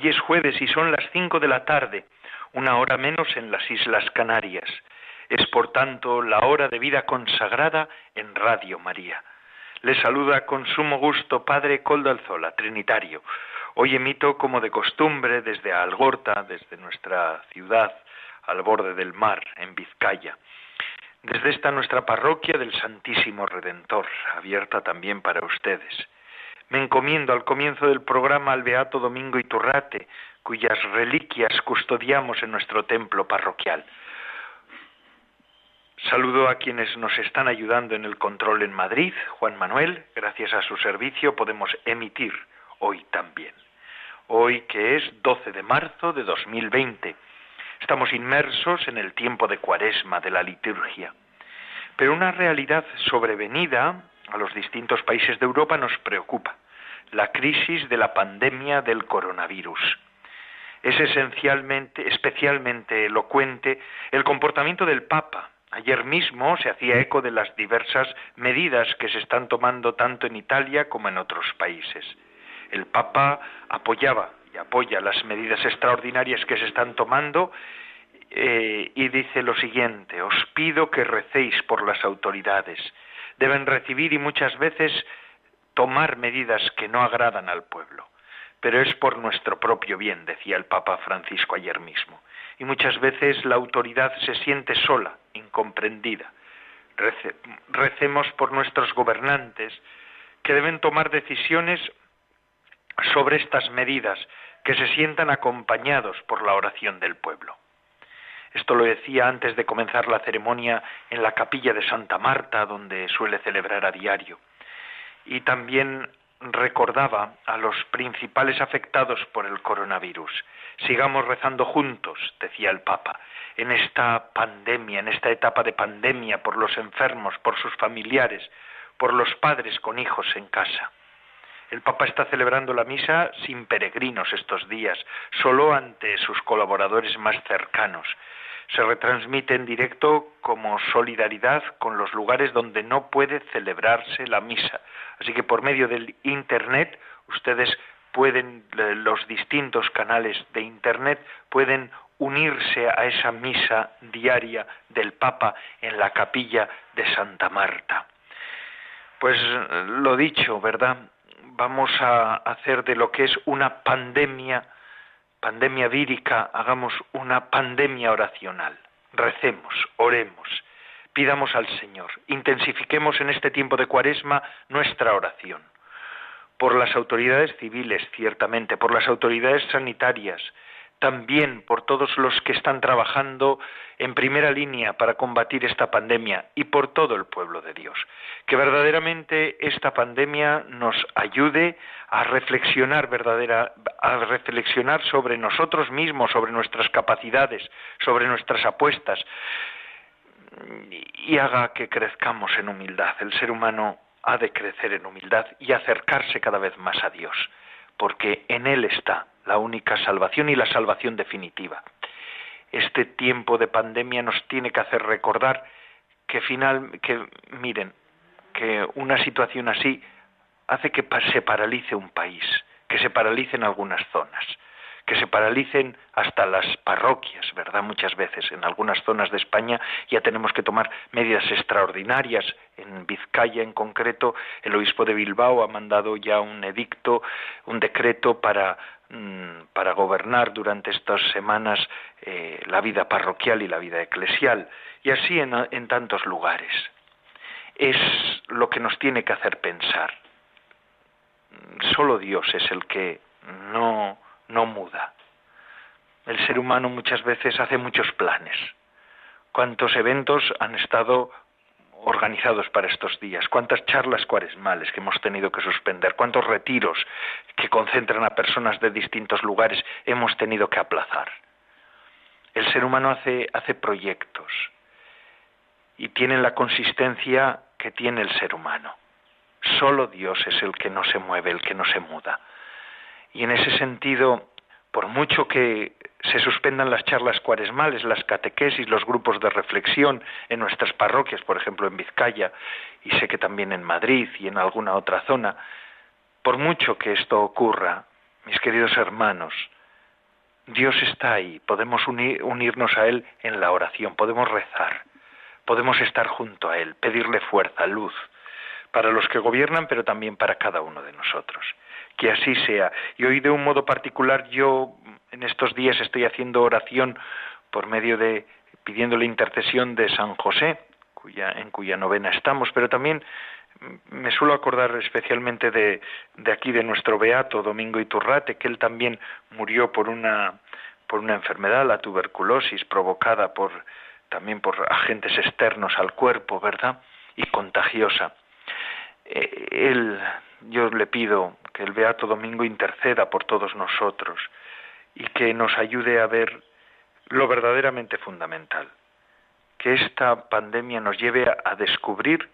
Hoy es jueves y son las cinco de la tarde, una hora menos en las Islas Canarias. Es por tanto la hora de vida consagrada en Radio María. Les saluda con sumo gusto Padre Coldo Alzola, Trinitario. Hoy emito como de costumbre desde Algorta, desde nuestra ciudad, al borde del mar, en Vizcaya. Desde esta nuestra parroquia del Santísimo Redentor, abierta también para ustedes me encomiendo al comienzo del programa al Beato Domingo Iturrate, cuyas reliquias custodiamos en nuestro templo parroquial. Saludo a quienes nos están ayudando en el control en Madrid. Juan Manuel, gracias a su servicio podemos emitir hoy también. Hoy que es 12 de marzo de 2020. Estamos inmersos en el tiempo de cuaresma de la liturgia. Pero una realidad sobrevenida a los distintos países de Europa nos preocupa, la crisis de la pandemia del coronavirus. Es esencialmente, especialmente elocuente el comportamiento del Papa. Ayer mismo se hacía eco de las diversas medidas que se están tomando tanto en Italia como en otros países. El Papa apoyaba y apoya las medidas extraordinarias que se están tomando eh, y dice lo siguiente, os pido que recéis por las autoridades deben recibir y muchas veces tomar medidas que no agradan al pueblo. Pero es por nuestro propio bien, decía el Papa Francisco ayer mismo. Y muchas veces la autoridad se siente sola, incomprendida. recemos por nuestros gobernantes que deben tomar decisiones sobre estas medidas, que se sientan acompañados por la oración del pueblo. Esto lo decía antes de comenzar la ceremonia en la capilla de Santa Marta, donde suele celebrar a diario. Y también recordaba a los principales afectados por el coronavirus. Sigamos rezando juntos, decía el Papa, en esta pandemia, en esta etapa de pandemia, por los enfermos, por sus familiares, por los padres con hijos en casa. El Papa está celebrando la misa sin peregrinos estos días, solo ante sus colaboradores más cercanos. Se retransmite en directo como solidaridad con los lugares donde no puede celebrarse la misa. Así que por medio del Internet ustedes pueden, los distintos canales de Internet pueden unirse a esa misa diaria del Papa en la capilla de Santa Marta. Pues lo dicho, ¿verdad? vamos a hacer de lo que es una pandemia, pandemia vírica, hagamos una pandemia oracional. Recemos, oremos, pidamos al Señor, intensifiquemos en este tiempo de cuaresma nuestra oración. Por las autoridades civiles, ciertamente, por las autoridades sanitarias, también por todos los que están trabajando en primera línea para combatir esta pandemia y por todo el pueblo de Dios. Que verdaderamente esta pandemia nos ayude a reflexionar verdadera, a reflexionar sobre nosotros mismos, sobre nuestras capacidades, sobre nuestras apuestas y haga que crezcamos en humildad. El ser humano ha de crecer en humildad y acercarse cada vez más a Dios, porque en Él está la única salvación y la salvación definitiva. Este tiempo de pandemia nos tiene que hacer recordar que final, que miren, que una situación así hace que se paralice un país, que se paralicen algunas zonas que se paralicen hasta las parroquias, ¿verdad? Muchas veces en algunas zonas de España ya tenemos que tomar medidas extraordinarias. En Vizcaya, en concreto, el obispo de Bilbao ha mandado ya un edicto, un decreto para, mm, para gobernar durante estas semanas eh, la vida parroquial y la vida eclesial, y así en, en tantos lugares. Es lo que nos tiene que hacer pensar. Solo Dios es el que no no muda. El ser humano muchas veces hace muchos planes. ¿Cuántos eventos han estado organizados para estos días? ¿Cuántas charlas cuaresmales que hemos tenido que suspender? ¿Cuántos retiros que concentran a personas de distintos lugares hemos tenido que aplazar? El ser humano hace, hace proyectos y tienen la consistencia que tiene el ser humano. Solo Dios es el que no se mueve, el que no se muda. Y en ese sentido, por mucho que se suspendan las charlas cuaresmales, las catequesis, los grupos de reflexión en nuestras parroquias, por ejemplo en Vizcaya, y sé que también en Madrid y en alguna otra zona, por mucho que esto ocurra, mis queridos hermanos, Dios está ahí, podemos unirnos a Él en la oración, podemos rezar, podemos estar junto a Él, pedirle fuerza, luz, para los que gobiernan, pero también para cada uno de nosotros. Que así sea. Y hoy de un modo particular yo en estos días estoy haciendo oración por medio de pidiendo la intercesión de San José, cuya, en cuya novena estamos, pero también me suelo acordar especialmente de, de aquí de nuestro beato Domingo Iturrate, que él también murió por una por una enfermedad, la tuberculosis, provocada por también por agentes externos al cuerpo, ¿verdad? Y contagiosa. Eh, él, yo le pido que el Beato Domingo interceda por todos nosotros y que nos ayude a ver lo verdaderamente fundamental, que esta pandemia nos lleve a, descubrir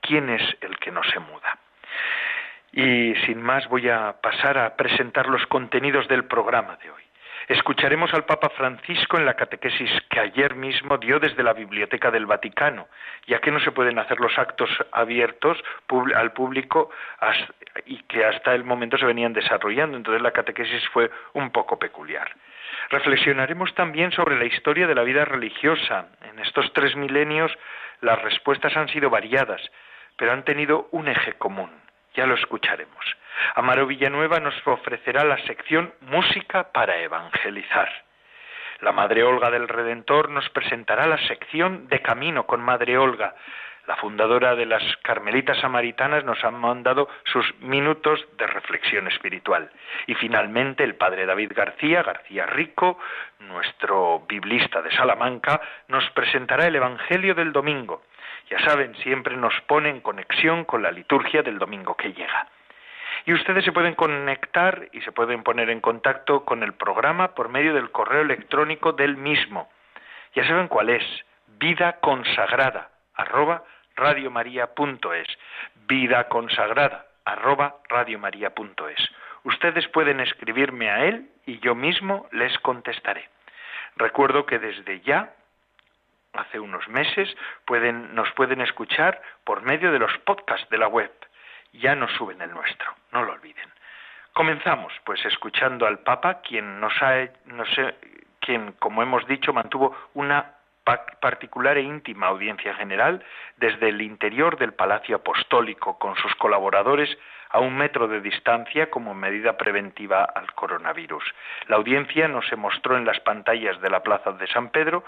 quién es el que no se muda. Y sin más voy a pasar a presentar los contenidos del programa de hoy. Escucharemos al Papa Francisco en la catequesis que ayer mismo dio desde la Biblioteca del Vaticano, ya que no se pueden hacer los actos abiertos al público y que hasta el momento se venían desarrollando. Entonces la catequesis fue un poco peculiar. Reflexionaremos también sobre la historia de la vida religiosa. En estos tres milenios las respuestas han sido variadas, pero han tenido un eje común. Ya lo escucharemos. Amaro Villanueva nos ofrecerá la sección Música para Evangelizar. La Madre Olga del Redentor nos presentará la sección De Camino con Madre Olga. La fundadora de las Carmelitas Samaritanas nos ha mandado sus minutos de reflexión espiritual. Y finalmente el Padre David García, García Rico, nuestro biblista de Salamanca, nos presentará el Evangelio del Domingo. Ya saben, siempre nos pone en conexión con la liturgia del domingo que llega. Y ustedes se pueden conectar y se pueden poner en contacto con el programa por medio del correo electrónico del mismo. Ya saben cuál es, vida consagrada, arroba radiomaria.es, vida consagrada, arroba radiomaria.es. Ustedes pueden escribirme a él y yo mismo les contestaré. Recuerdo que desde ya, hace unos meses, pueden, nos pueden escuchar por medio de los podcasts de la web ya nos suben el nuestro, no lo olviden. Comenzamos, pues, escuchando al Papa, quien nos ha, no quien, como hemos dicho, mantuvo una particular e íntima audiencia general desde el interior del Palacio Apostólico con sus colaboradores a un metro de distancia como medida preventiva al coronavirus. La audiencia no se mostró en las pantallas de la Plaza de San Pedro,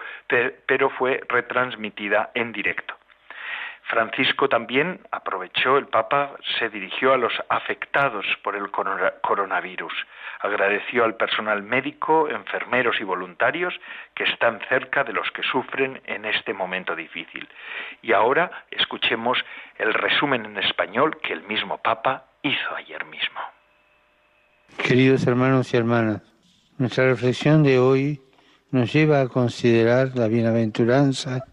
pero fue retransmitida en directo. Francisco también aprovechó, el Papa se dirigió a los afectados por el coronavirus, agradeció al personal médico, enfermeros y voluntarios que están cerca de los que sufren en este momento difícil. Y ahora escuchemos el resumen en español que el mismo Papa hizo ayer mismo. Queridos hermanos y hermanas, nuestra reflexión de hoy nos lleva a considerar la bienaventuranza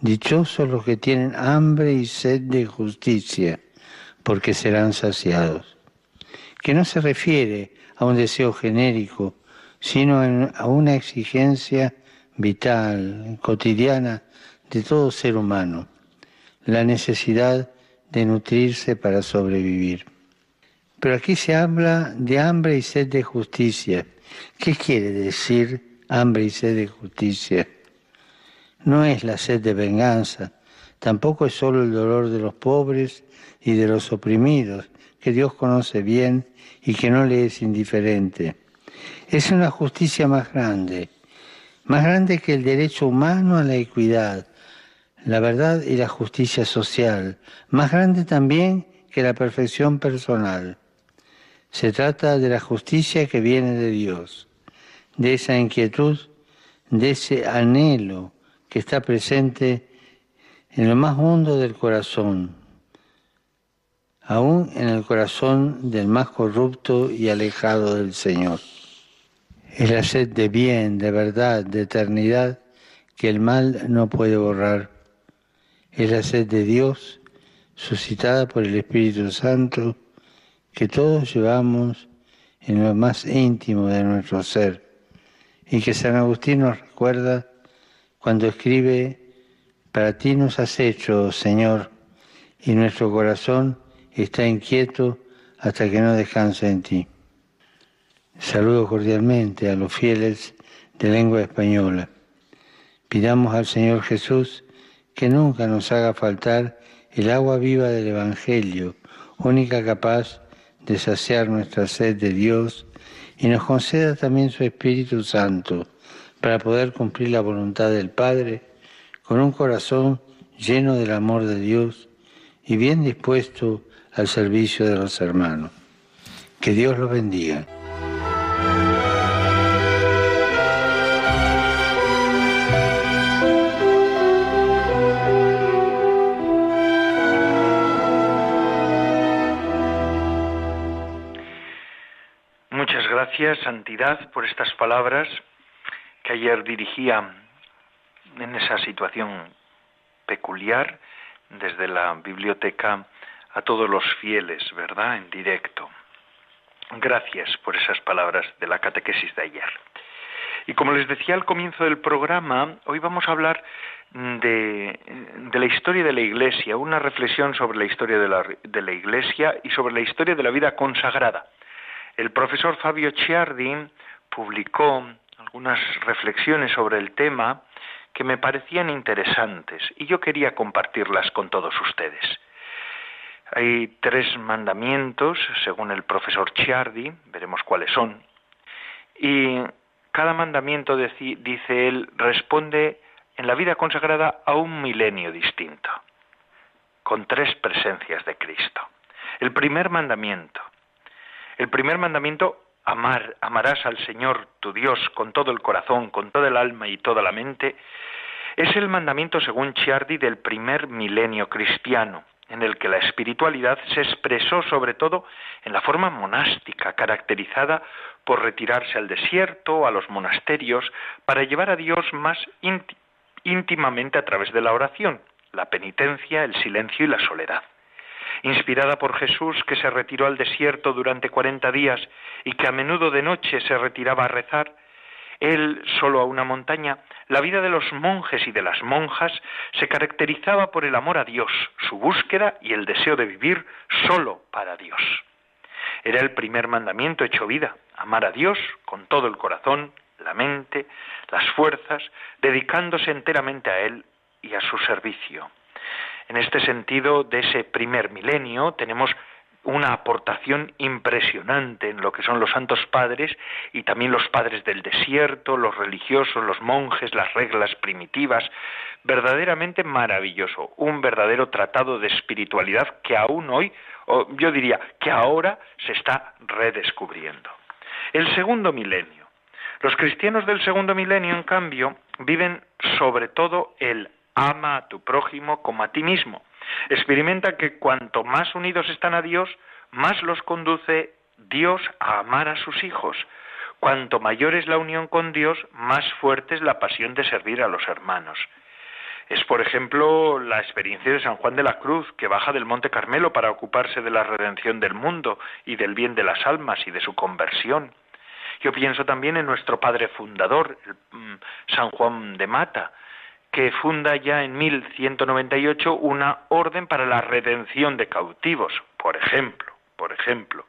Dichosos los que tienen hambre y sed de justicia, porque serán saciados. Que no se refiere a un deseo genérico, sino a una exigencia vital, cotidiana de todo ser humano, la necesidad de nutrirse para sobrevivir. Pero aquí se habla de hambre y sed de justicia. ¿Qué quiere decir hambre y sed de justicia? No es la sed de venganza, tampoco es solo el dolor de los pobres y de los oprimidos, que Dios conoce bien y que no le es indiferente. Es una justicia más grande, más grande que el derecho humano a la equidad, la verdad y la justicia social, más grande también que la perfección personal. Se trata de la justicia que viene de Dios, de esa inquietud, de ese anhelo que está presente en lo más hondo del corazón, aún en el corazón del más corrupto y alejado del Señor. Es la sed de bien, de verdad, de eternidad que el mal no puede borrar. Es la sed de Dios suscitada por el Espíritu Santo que todos llevamos en lo más íntimo de nuestro ser y que San Agustín nos recuerda cuando escribe, para ti nos has hecho, Señor, y nuestro corazón está inquieto hasta que no descanse en ti. Saludo cordialmente a los fieles de lengua española. Pidamos al Señor Jesús que nunca nos haga faltar el agua viva del Evangelio, única capaz de saciar nuestra sed de Dios, y nos conceda también su Espíritu Santo para poder cumplir la voluntad del Padre con un corazón lleno del amor de Dios y bien dispuesto al servicio de los hermanos. Que Dios los bendiga. gracias, Santidad, por estas palabras que ayer dirigía en esa situación peculiar desde la biblioteca a todos los fieles, ¿verdad? En directo. Gracias por esas palabras de la catequesis de ayer. Y como les decía al comienzo del programa, hoy vamos a hablar de, de la historia de la Iglesia, una reflexión sobre la historia de la, de la Iglesia y sobre la historia de la vida consagrada. El profesor Fabio Ciardi publicó algunas reflexiones sobre el tema que me parecían interesantes y yo quería compartirlas con todos ustedes. Hay tres mandamientos, según el profesor Ciardi, veremos cuáles son, y cada mandamiento, dice él, responde en la vida consagrada a un milenio distinto, con tres presencias de Cristo. El primer mandamiento, el primer mandamiento, amar, amarás al Señor tu Dios con todo el corazón, con toda el alma y toda la mente, es el mandamiento, según Chiardi, del primer milenio cristiano, en el que la espiritualidad se expresó sobre todo en la forma monástica, caracterizada por retirarse al desierto, a los monasterios, para llevar a Dios más íntimamente a través de la oración, la penitencia, el silencio y la soledad inspirada por Jesús que se retiró al desierto durante cuarenta días y que a menudo de noche se retiraba a rezar, él solo a una montaña, la vida de los monjes y de las monjas se caracterizaba por el amor a Dios, su búsqueda y el deseo de vivir solo para Dios. Era el primer mandamiento hecho vida, amar a Dios con todo el corazón, la mente, las fuerzas, dedicándose enteramente a Él y a su servicio. En este sentido, de ese primer milenio tenemos una aportación impresionante en lo que son los santos padres y también los padres del desierto, los religiosos, los monjes, las reglas primitivas, verdaderamente maravilloso, un verdadero tratado de espiritualidad que aún hoy, o yo diría que ahora se está redescubriendo. El segundo milenio. Los cristianos del segundo milenio, en cambio, viven sobre todo el ama a tu prójimo como a ti mismo. Experimenta que cuanto más unidos están a Dios, más los conduce Dios a amar a sus hijos. Cuanto mayor es la unión con Dios, más fuerte es la pasión de servir a los hermanos. Es, por ejemplo, la experiencia de San Juan de la Cruz, que baja del Monte Carmelo para ocuparse de la redención del mundo y del bien de las almas y de su conversión. Yo pienso también en nuestro padre fundador, mm, San Juan de Mata, que funda ya en 1198 una orden para la redención de cautivos, por ejemplo, por ejemplo.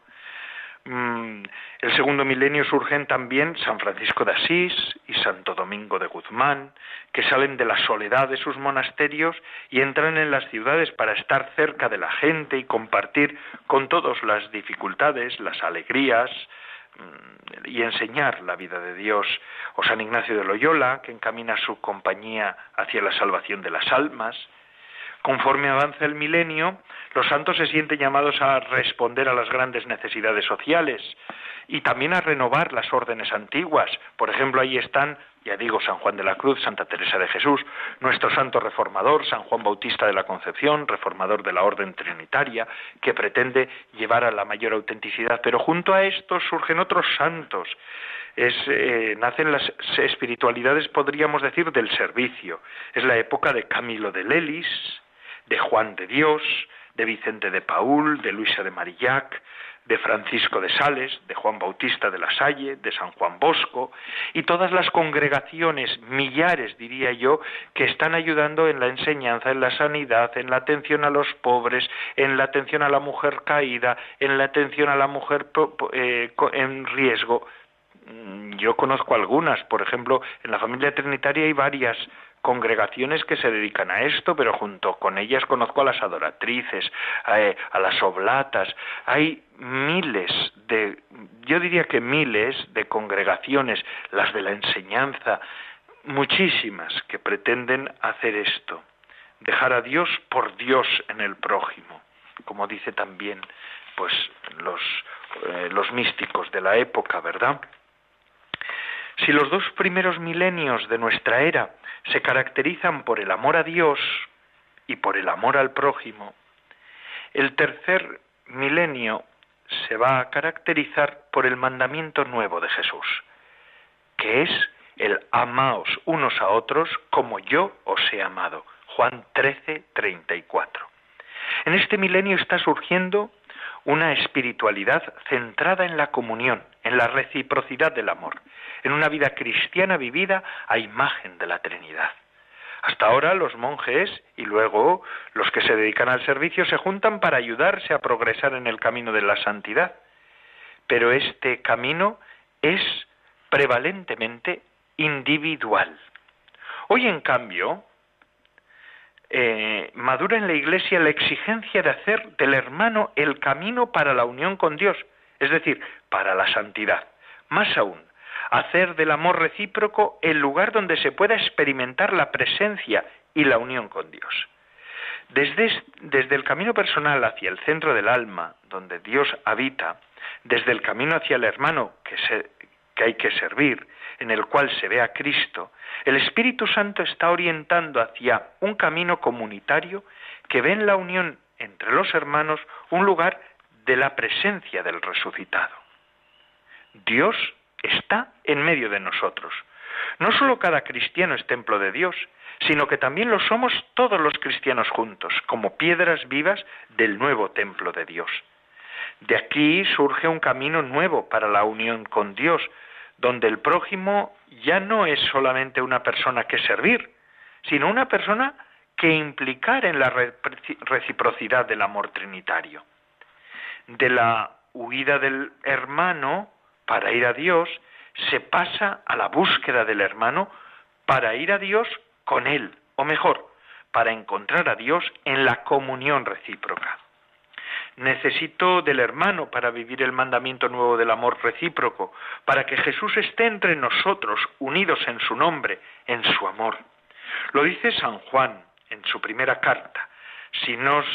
Mm, el segundo milenio surgen también San Francisco de Asís y Santo Domingo de Guzmán, que salen de la soledad de sus monasterios y entran en las ciudades para estar cerca de la gente y compartir con todos las dificultades, las alegrías, y enseñar la vida de Dios, o San Ignacio de Loyola, que encamina su compañía hacia la salvación de las almas. Conforme avanza el milenio, los santos se sienten llamados a responder a las grandes necesidades sociales y también a renovar las órdenes antiguas. Por ejemplo, ahí están ya digo San Juan de la Cruz, Santa Teresa de Jesús, nuestro santo reformador, San Juan Bautista de la Concepción, reformador de la Orden Trinitaria, que pretende llevar a la mayor autenticidad. Pero junto a estos surgen otros santos, eh, nacen las espiritualidades, podríamos decir, del servicio. Es la época de Camilo de Lelis, de Juan de Dios, de Vicente de Paul, de Luisa de Marillac, de Francisco de Sales, de Juan Bautista de la Salle, de San Juan Bosco, y todas las congregaciones, millares diría yo, que están ayudando en la enseñanza, en la sanidad, en la atención a los pobres, en la atención a la mujer caída, en la atención a la mujer eh, en riesgo. Mm, yo conozco algunas, por ejemplo, en la familia trinitaria hay varias congregaciones que se dedican a esto, pero junto con ellas conozco a las adoratrices, a, las oblatas. Hay miles de, yo diría que miles de congregaciones, las de la enseñanza, muchísimas que pretenden hacer esto, dejar a Dios por Dios en el prójimo, como dice también pues los, eh, los místicos de la época, ¿verdad? Si los dos primeros milenios de nuestra era se caracterizan por el amor a Dios y por el amor al prójimo, el tercer milenio se va a caracterizar por el mandamiento nuevo de Jesús, que es el amaos unos a otros como yo os he amado. Juan 13, 34. En este milenio está surgiendo una espiritualidad centrada en la comunión, en la reciprocidad del amor, en una vida cristiana vivida a imagen de la Trinidad. Hasta ahora los monjes y luego los que se dedican al servicio se juntan para ayudarse a progresar en el camino de la santidad. Pero este camino es prevalentemente individual. Hoy, en cambio, eh, madura en la Iglesia la exigencia de hacer del hermano el camino para la unión con Dios, es decir, para la santidad. Más aún, hacer del amor recíproco el lugar donde se pueda experimentar la presencia y la unión con Dios. Desde, desde, el camino personal hacia el centro del alma, donde Dios habita, desde el camino hacia el hermano que, se, que hay que servir, en el cual se ve a Cristo, el Espíritu Santo está orientando hacia un camino comunitario que ve en la unión entre los hermanos un lugar de la presencia del resucitado. Dios está en medio de nosotros. No solo cada cristiano es templo de Dios, sino que también lo somos todos los cristianos juntos, como piedras vivas del nuevo templo de Dios. De aquí surge un camino nuevo para la unión con Dios, donde el prójimo ya no es solamente una persona que servir, sino una persona que implicar en la reciprocidad del amor trinitario. De la huida del hermano para ir a Dios, se pasa a la búsqueda del hermano para ir a Dios con él, o mejor, para encontrar a Dios en la comunión recíproca. Necesito del hermano para vivir el mandamiento nuevo del amor recíproco, para que Jesús esté entre nosotros, unidos en su nombre, en su amor. Lo dice San Juan en su primera carta. Si nos,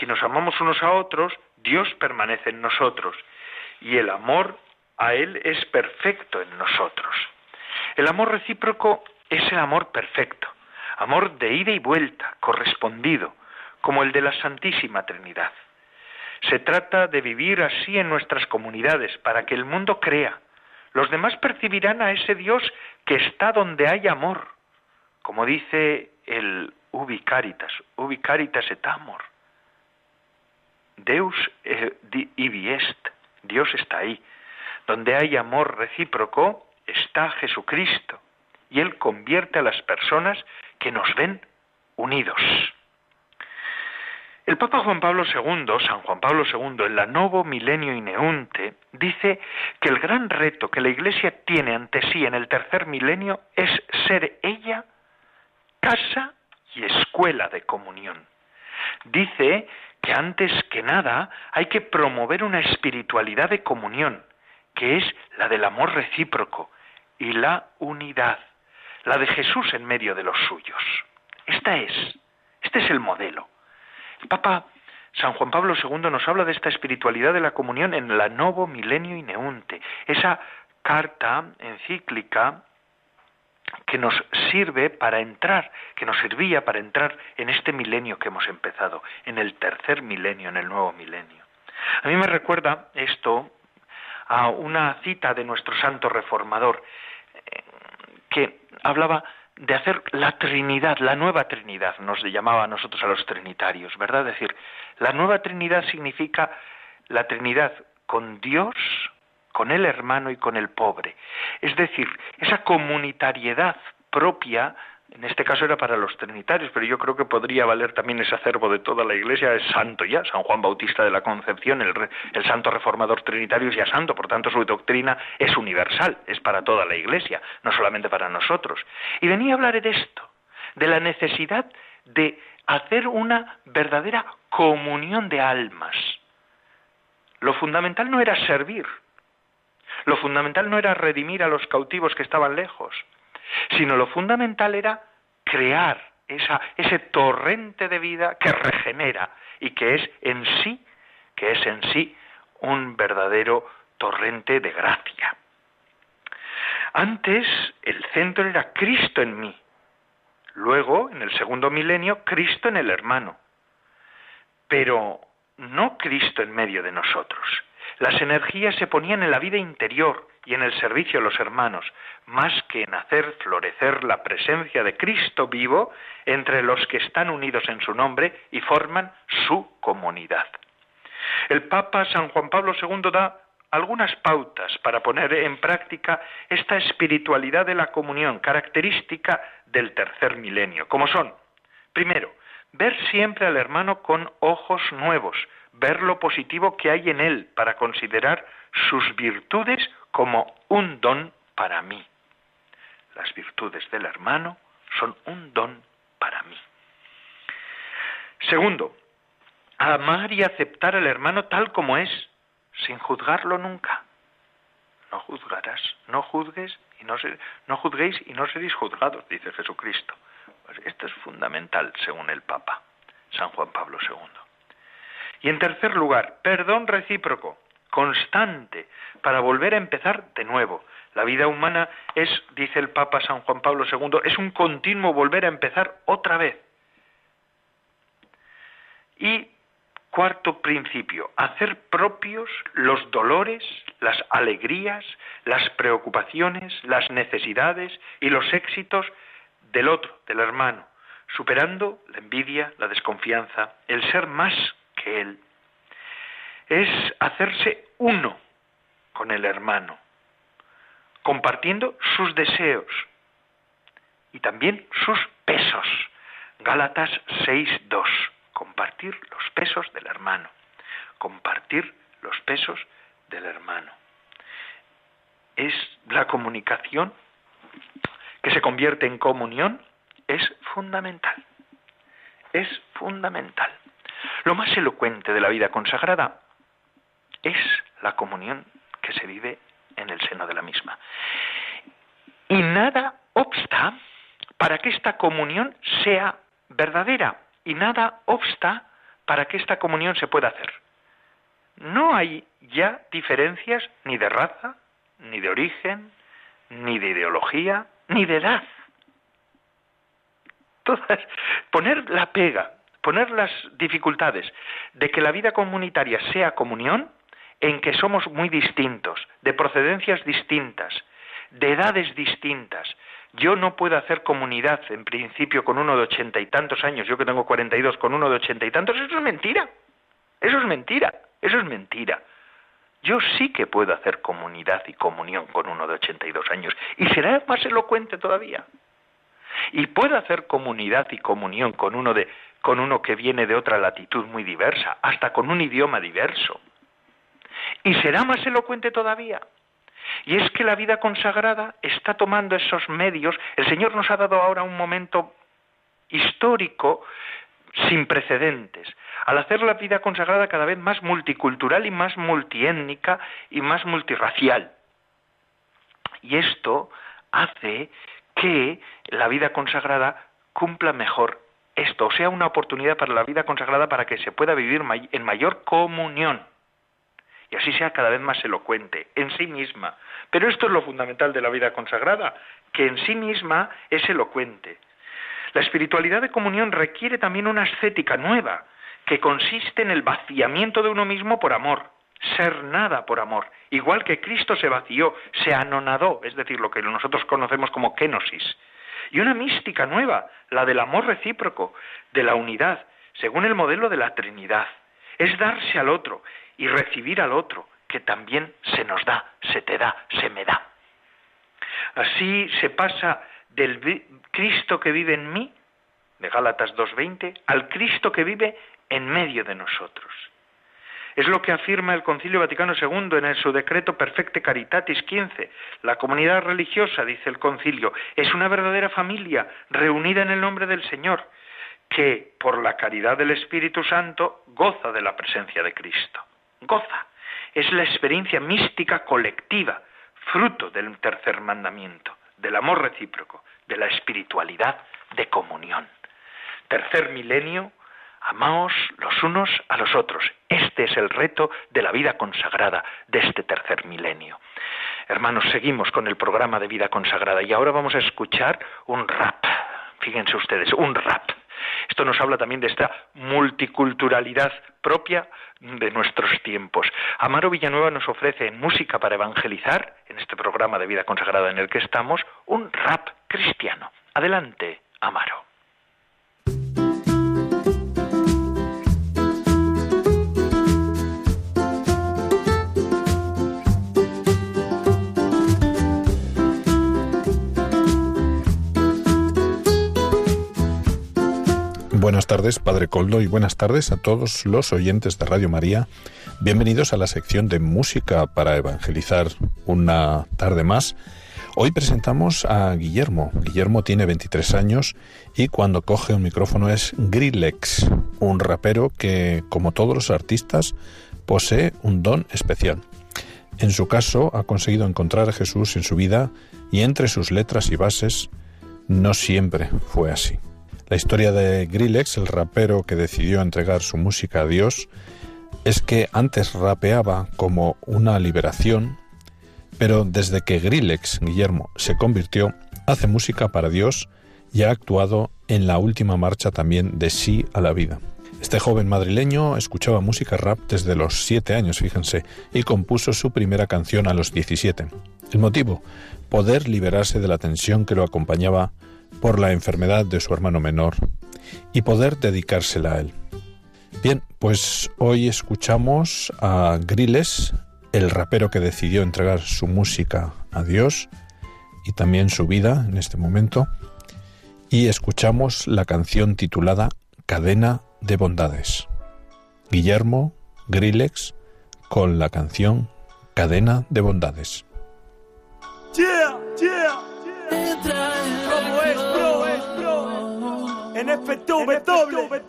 si nos amamos unos a otros, Dios permanece en nosotros y el amor a Él es perfecto en nosotros. El amor recíproco es el amor perfecto, amor de ida y vuelta, correspondido, como el de la Santísima Trinidad. Se trata de vivir así en nuestras comunidades para que el mundo crea. Los demás percibirán a ese Dios que está donde hay amor, como dice el ubi caritas, ubi caritas et amor. Deus ibi est, Dios está ahí. Donde hay amor recíproco está Jesucristo y Él convierte a las personas que nos ven unidos. El Papa Juan Pablo II, San Juan Pablo II, en la Novo Milenio Ineunte, dice que el gran reto que la Iglesia tiene ante sí en el tercer milenio es ser ella casa y escuela de comunión. Dice que antes que nada hay que promover una espiritualidad de comunión, que es la del amor recíproco y la unidad, la de Jesús en medio de los suyos. Esta es, este es el modelo. Papa San Juan Pablo II nos habla de esta espiritualidad de la comunión en la Novo Milenio Ineunte, esa carta encíclica que nos sirve para entrar, que nos servía para entrar en este milenio que hemos empezado, en el tercer milenio, en el nuevo milenio. A mí me recuerda esto a una cita de nuestro santo reformador eh, que hablaba de hacer la Trinidad, la nueva Trinidad, nos llamaba a nosotros a los trinitarios, ¿verdad? Es decir, la nueva Trinidad significa la Trinidad con Dios, con el hermano y con el pobre. Es decir, esa comunitariedad propia en este caso era para los trinitarios, pero yo creo que podría valer también ese acervo de toda la Iglesia, es santo ya, San Juan Bautista de la Concepción, el, el santo reformador trinitario es ya santo, por tanto su doctrina es universal, es para toda la Iglesia, no solamente para nosotros. Y venía a hablar de esto, de la necesidad de hacer una verdadera comunión de almas. Lo fundamental no era servir, lo fundamental no era redimir a los cautivos que estaban lejos, sino lo fundamental era crear esa, ese torrente de vida que regenera y que es en sí, que es en sí un verdadero torrente de gracia. Antes el centro era Cristo en mí, luego, en el segundo milenio, Cristo en el hermano, pero no Cristo en medio de nosotros. Las energías se ponían en la vida interior y en el servicio a los hermanos, más que en hacer florecer la presencia de Cristo vivo entre los que están unidos en su nombre y forman su comunidad. El Papa San Juan Pablo II da algunas pautas para poner en práctica esta espiritualidad de la comunión, característica del tercer milenio, como son, primero, ver siempre al hermano con ojos nuevos, ver lo positivo que hay en él para considerar sus virtudes como un don para mí. Las virtudes del hermano son un don para mí. Segundo, amar y aceptar al hermano tal como es, sin juzgarlo nunca. No juzgarás, no juzgues y no, no juzguéis y no seréis juzgados, dice Jesucristo. Esto es fundamental según el Papa, San Juan Pablo II. Y en tercer lugar, perdón recíproco, constante, para volver a empezar de nuevo. La vida humana es, dice el Papa San Juan Pablo II, es un continuo volver a empezar otra vez. Y cuarto principio, hacer propios los dolores, las alegrías, las preocupaciones, las necesidades y los éxitos del otro, del hermano, superando la envidia, la desconfianza, el ser más que Él. Es hacerse uno con el hermano, compartiendo sus deseos y también sus pesos. Gálatas 6.2. Compartir los pesos del hermano. Compartir los pesos del hermano. Es la comunicación que se convierte en comunión, es fundamental. Es fundamental. Lo más elocuente de la vida consagrada es la comunión que se vive en el seno de la misma. Y nada obsta para que esta comunión sea verdadera y nada obsta para que esta comunión se pueda hacer. No hay ya diferencias ni de raza, ni de origen, ni de ideología, ni de edad. Todas, poner la pega poner las dificultades de que la vida comunitaria sea comunión en que somos muy distintos, de procedencias distintas, de edades distintas. Yo no puedo hacer comunidad en principio con uno de ochenta y tantos años, yo que tengo cuarenta y dos, con uno de ochenta y tantos, eso es mentira. Eso es mentira, eso es mentira. Yo sí que puedo hacer comunidad y comunión con uno de ochenta y dos años, y será más elocuente todavía. Y puedo hacer comunidad y comunión con uno de con uno que viene de otra latitud muy diversa, hasta con un idioma diverso. Y será más elocuente todavía. Y es que la vida consagrada está tomando esos medios. El Señor nos ha dado ahora un momento histórico sin precedentes, al hacer la vida consagrada cada vez más multicultural y más multiétnica y más multirracial. Y esto hace que la vida consagrada cumpla mejor esto sea una oportunidad para la vida consagrada para que se pueda vivir en mayor comunión y así sea cada vez más elocuente en sí misma. Pero esto es lo fundamental de la vida consagrada, que en sí misma es elocuente. La espiritualidad de comunión requiere también una ascética nueva, que consiste en el vaciamiento de uno mismo por amor ser nada por amor. Igual que Cristo se vació, se anonadó, es decir, lo que nosotros conocemos como kenosis. Y una mística nueva, la del amor recíproco, de la unidad, según el modelo de la Trinidad. Es darse al otro y recibir al otro, que también se nos da, se te da, se me da. Así se pasa del Cristo que vive en mí, de Gálatas 2.20, al Cristo que vive en medio de nosotros. Es lo que afirma el Concilio Vaticano II en su decreto Perfecte Caritatis 15. La comunidad religiosa, dice el concilio, es una verdadera familia reunida en el nombre del Señor, que por la caridad del Espíritu Santo goza de la presencia de Cristo. Goza. Es la experiencia mística colectiva, fruto del tercer mandamiento, del amor recíproco, de la espiritualidad de comunión. Tercer milenio, Amaos los unos a los otros. Este es el reto de la vida consagrada de este tercer milenio. Hermanos, seguimos con el programa de vida consagrada y ahora vamos a escuchar un rap. Fíjense ustedes, un rap. Esto nos habla también de esta multiculturalidad propia de nuestros tiempos. Amaro Villanueva nos ofrece música para evangelizar, en este programa de vida consagrada en el que estamos, un rap cristiano. Adelante, Amaro. Buenas tardes, Padre Coldo, y buenas tardes a todos los oyentes de Radio María. Bienvenidos a la sección de música para evangelizar una tarde más. Hoy presentamos a Guillermo. Guillermo tiene 23 años y cuando coge un micrófono es Grillex, un rapero que, como todos los artistas, posee un don especial. En su caso, ha conseguido encontrar a Jesús en su vida y entre sus letras y bases no siempre fue así. La historia de Grillex, el rapero que decidió entregar su música a Dios, es que antes rapeaba como una liberación, pero desde que Grillex, Guillermo, se convirtió, hace música para Dios y ha actuado en la última marcha también de Sí a la Vida. Este joven madrileño escuchaba música rap desde los 7 años, fíjense, y compuso su primera canción a los 17. El motivo, poder liberarse de la tensión que lo acompañaba por la enfermedad de su hermano menor y poder dedicársela a él. Bien, pues hoy escuchamos a Griles, el rapero que decidió entregar su música a Dios y también su vida en este momento, y escuchamos la canción titulada Cadena de Bondades. Guillermo Grillex con la canción Cadena de Bondades. NFTV, doble,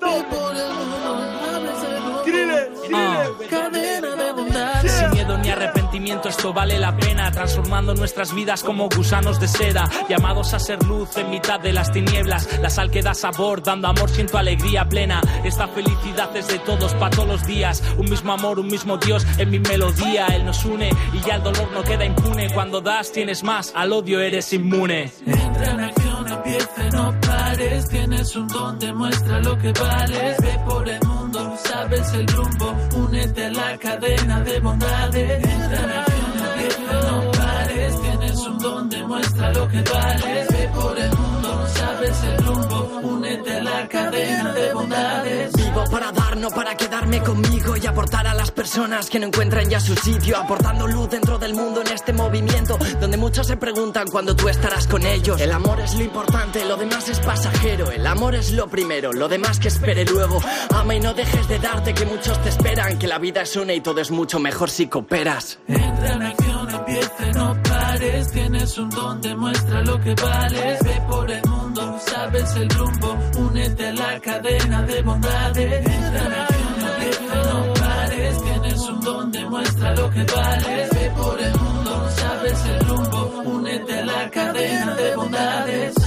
Ah. cadena de bondad. Sin miedo ni arrepentimiento, esto vale la pena. Transformando nuestras vidas como gusanos de seda. Llamados a ser luz en mitad de las tinieblas. La sal que da sabor, dando amor, siento alegría plena. Esta felicidad es de todos, para todos los días. Un mismo amor, un mismo Dios en mi melodía. Él nos une y ya el dolor no queda impune. Cuando das, tienes más. Al odio eres inmune. Entra en acción, empieza, no Tienes un don, demuestra lo que vales. Ve por el mundo, sabes el rumbo, únete a la cadena de bondades. Entra don, demuestra lo que vales. Ve por el mundo, sabes el rumbo, únete a la cadena de bondades. Vivo para dar, no para quedarme conmigo y aportar a las personas que no encuentran ya su sitio, aportando luz dentro del mundo en este movimiento, donde muchos se preguntan cuándo tú estarás con ellos. El amor es lo importante, lo demás es pasajero, el amor es lo primero, lo demás que espere luego. Ama y no dejes de darte que muchos te esperan, que la vida es una y todo es mucho mejor si cooperas. Entra en acción, empieza, no tienes un don, demuestra lo que vales. Ve por el mundo, sabes el rumbo, únete a la cadena de bondades. Entra en acción, no pares, tienes un don, demuestra lo que vales. Ve por el mundo, sabes el rumbo, únete a la cadena de bondades.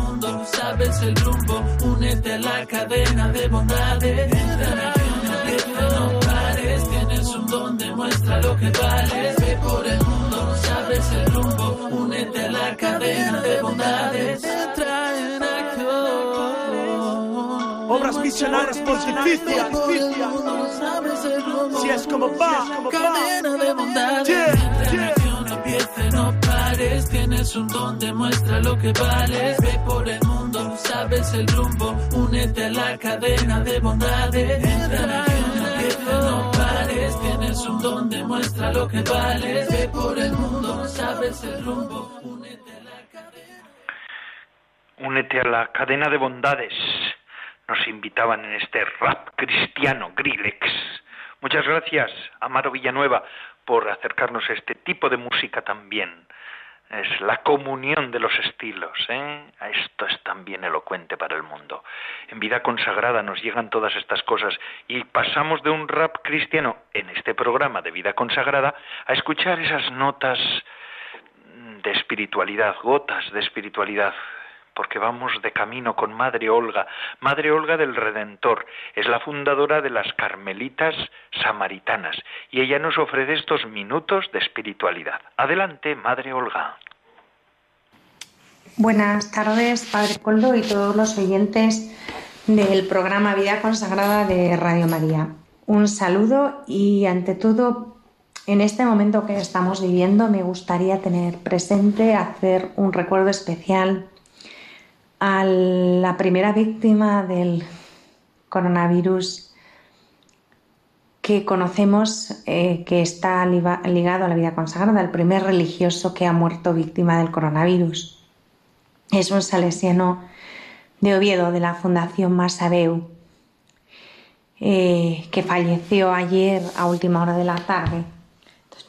sabes el rumbo. Únete a la cadena de bondades. empiece, no pares. Tienes un don, demuestra lo que vales. Ve por el mundo, sabes el rumbo. Únete a la cadena de bondades. Entra en Obras misionarias pontificias. Si es como va, cadena de bondades. Yeah, empiece, pares. Tienes un don, demuestra lo que vales. Ve por el mundo, sabes el rumbo. Únete a la cadena de bondades. Entra empiece, no pares. Tienes lo que vales. Ve por el mundo, sabes el rumbo. Únete a la cadena. Únete a la cadena de bondades nos invitaban en este rap cristiano Grillex. Muchas gracias, Amaro Villanueva, por acercarnos a este tipo de música también. Es la comunión de los estilos. ¿eh? Esto es también elocuente para el mundo. En vida consagrada nos llegan todas estas cosas y pasamos de un rap cristiano en este programa de vida consagrada a escuchar esas notas de espiritualidad, gotas de espiritualidad porque vamos de camino con Madre Olga, Madre Olga del Redentor, es la fundadora de las Carmelitas Samaritanas y ella nos ofrece estos minutos de espiritualidad. Adelante, Madre Olga. Buenas tardes, Padre Coldo y todos los oyentes del programa Vida Consagrada de Radio María. Un saludo y ante todo, en este momento que estamos viviendo, me gustaría tener presente, hacer un recuerdo especial a la primera víctima del coronavirus que conocemos eh, que está ligado a la vida consagrada, el primer religioso que ha muerto víctima del coronavirus. Es un salesiano de Oviedo, de la Fundación Masabeu, eh, que falleció ayer a última hora de la tarde.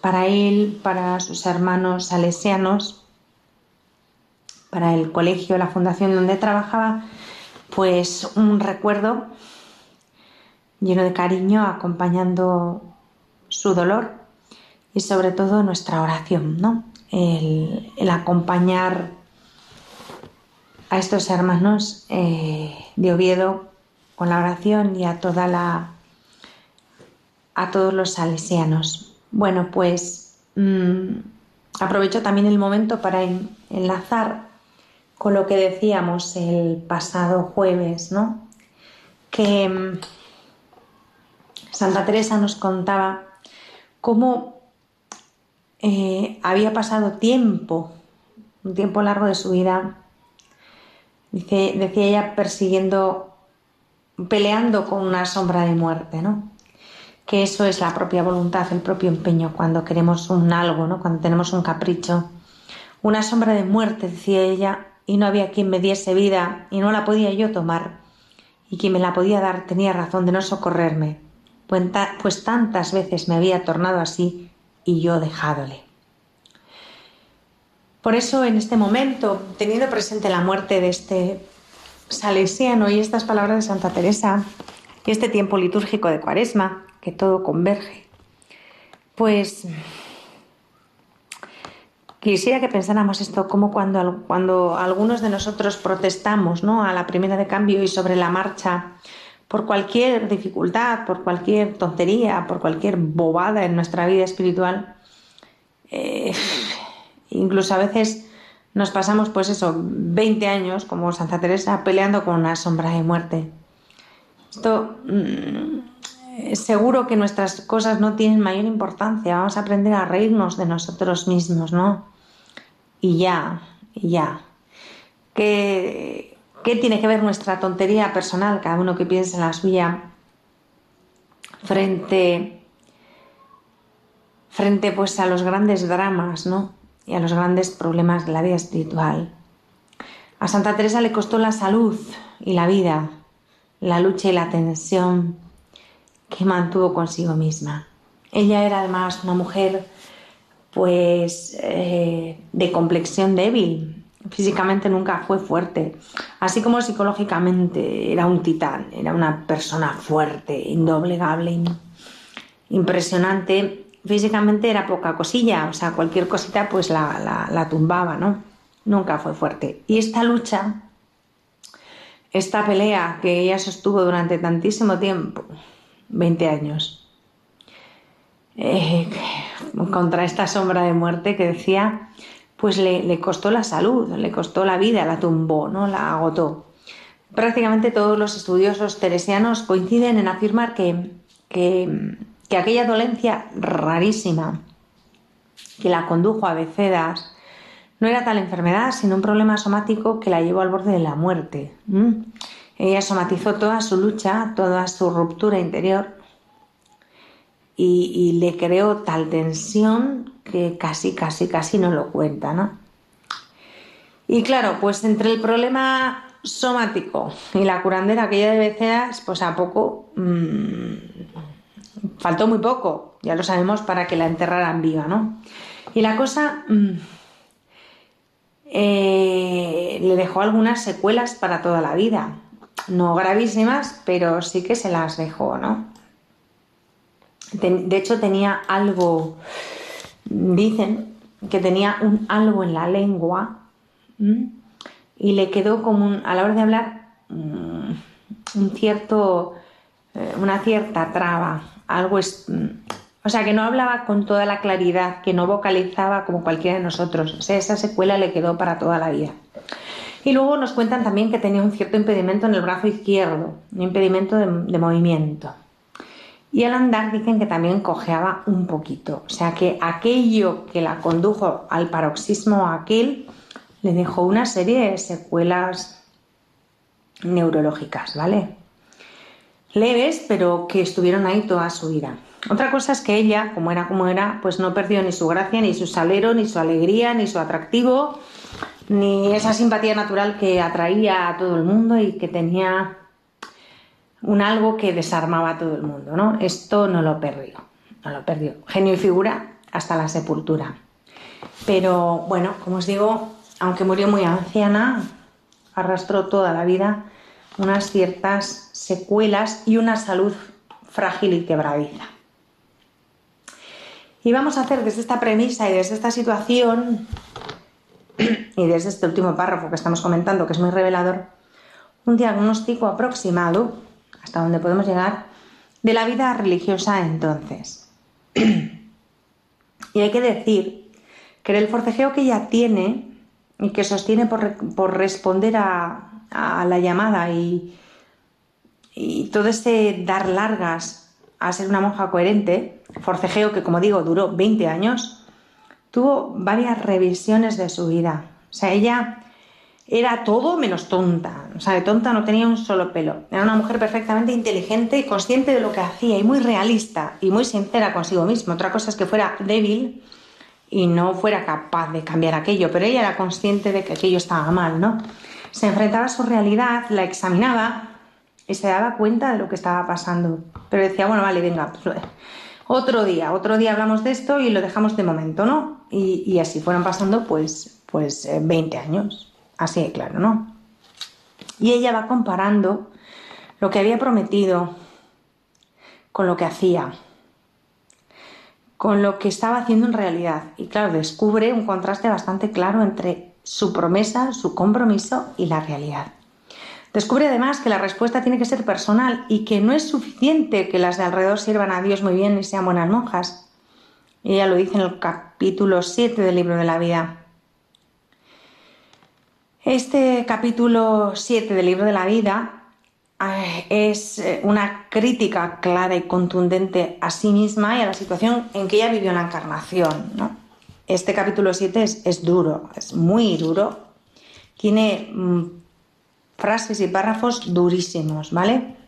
para él, para sus hermanos salesianos, para el colegio, la fundación donde trabajaba, pues un recuerdo lleno de cariño acompañando su dolor y sobre todo nuestra oración, ¿no? El, acompañar a estos hermanos eh, de Oviedo con la oración y a toda la todos los salesianos. Bueno, pues mm, aprovecho también el momento para enlazar con lo que decíamos el pasado jueves, ¿no? Que mm, Santa Teresa nos contaba cómo eh, había pasado tiempo, un tiempo largo de su vida, dice, decía ella, persiguiendo, peleando con una sombra de muerte, ¿no? Que eso es la propia voluntad, el propio empeño, cuando queremos un algo, ¿no? Cuando tenemos un capricho. Una sombra de muerte, decía ella, y no había quien me diese vida y no la podía yo tomar, y quien me la podía dar tenía razón de no socorrerme, pues, pues tantas veces me había tornado así y yo dejádole. Por eso en este momento, teniendo presente la muerte de este salesiano y estas palabras de Santa Teresa y este tiempo litúrgico de Cuaresma, que todo converge, pues Quisiera que pensáramos esto como cuando, cuando algunos de nosotros protestamos ¿no? a la primera de cambio y sobre la marcha por cualquier dificultad, por cualquier tontería, por cualquier bobada en nuestra vida espiritual. Eh, incluso a veces nos pasamos, pues eso, 20 años, como Santa Teresa, peleando con una sombra de muerte. Esto mm, seguro que nuestras cosas no tienen mayor importancia. Vamos a aprender a reírnos de nosotros mismos, ¿no? Y ya, y ya. ¿Qué, ¿Qué tiene que ver nuestra tontería personal, cada uno que piense en la suya, frente, frente pues a los grandes dramas, ¿no? Y a los grandes problemas de la vida espiritual. A Santa Teresa le costó la salud y la vida, la lucha y la tensión que mantuvo consigo misma. Ella era además una mujer pues eh, de complexión débil, Físicamente nunca fue fuerte, así como psicológicamente era un titán, era una persona fuerte, indoblegable, impresionante. Físicamente era poca cosilla, o sea, cualquier cosita pues la, la tumbaba, ¿no? Nunca fue fuerte. Y esta lucha, esta pelea que ella sostuvo durante tantísimo tiempo, 20 años, eh, contra esta sombra de muerte que decía, pues le, costó la salud, le costó la vida, la tumbó, ¿no? la agotó. Prácticamente todos los estudiosos teresianos coinciden en afirmar que, que, que aquella dolencia rarísima que la condujo a Becedas no era tal enfermedad, sino un problema somático que la llevó al borde de la muerte. Ella somatizó toda su lucha, toda su ruptura interior y, le creó tal tensión que casi, casi, casi no lo cuenta, ¿no? Y claro, pues entre el problema somático y la curandera que ella debe ser, pues a poco mmm, faltó muy poco, ya lo sabemos, para que la enterraran viva, ¿no? Y la cosa mmm, eh, le dejó algunas secuelas para toda la vida, no gravísimas, pero sí que se las dejó, ¿no? De hecho tenía algo, dicen que tenía un algo en la lengua y le quedó como un, a la hora de hablar mm, un cierto, eh, una cierta traba, algo es, mm, o sea, que no hablaba con toda la claridad, que no vocalizaba como cualquiera de nosotros. O sea, esa secuela le quedó para toda la vida. Y luego nos cuentan también que tenía un cierto impedimento en el brazo izquierdo, un impedimento de movimiento. Y al andar dicen que también cojeaba un poquito. O sea que aquello que la condujo al paroxismo aquel le dejó una serie de secuelas neurológicas, ¿vale? Leves, pero que estuvieron ahí toda su vida. Otra cosa es que ella, como era como era, pues no perdió ni su gracia, ni su salero, ni su alegría, ni su atractivo, ni esa simpatía natural que atraía a todo el mundo y que tenía un algo que desarmaba a todo el mundo, ¿no? Esto no lo perdió, no lo perdió. Genio y figura hasta la sepultura. Pero bueno, como os digo, aunque murió muy anciana, arrastró toda la vida unas ciertas secuelas y una salud frágil y quebradiza. Y vamos a hacer desde esta premisa y desde esta situación y desde este último párrafo que estamos comentando, que es muy revelador, un diagnóstico aproximado hasta donde podemos llegar, de la vida religiosa entonces. y hay que decir que el forcejeo que ella tiene y que sostiene por, responder a, la llamada y, y todo ese dar largas a ser una monja coherente, forcejeo que como digo duró 20 años, tuvo varias revisiones de su vida. O sea, ella era todo menos tonta. O sea, de tonta no tenía un solo pelo. Era una mujer perfectamente inteligente y consciente de lo que hacía y muy realista y muy sincera consigo misma. Otra cosa es que fuera débil y no fuera capaz de cambiar aquello, pero ella era consciente de que aquello estaba mal, ¿no? Se enfrentaba a su realidad, la examinaba y se daba cuenta de lo que estaba pasando. Pero decía, bueno, vale, venga, pues, otro día, otro día hablamos de esto y lo dejamos de momento, ¿no? Y, así fueron pasando pues, pues 20 eh, años. Así de claro, ¿no? Y ella va comparando lo que había prometido con lo que hacía, con lo que estaba haciendo en realidad. Y claro, descubre un contraste bastante claro entre su promesa, su compromiso y la realidad. Descubre además que la respuesta tiene que ser personal y que no es suficiente que las de alrededor sirvan a Dios muy bien y sean buenas monjas. Ella lo dice en el capítulo 7 del libro de la vida. Este capítulo 7 del libro de la vida eh, es eh, una crítica clara y contundente a sí misma y a la situación en que ella vivió la encarnación. Este capítulo 7 es, duro, es muy duro. Tiene mm, frases y párrafos durísimos, ¿vale?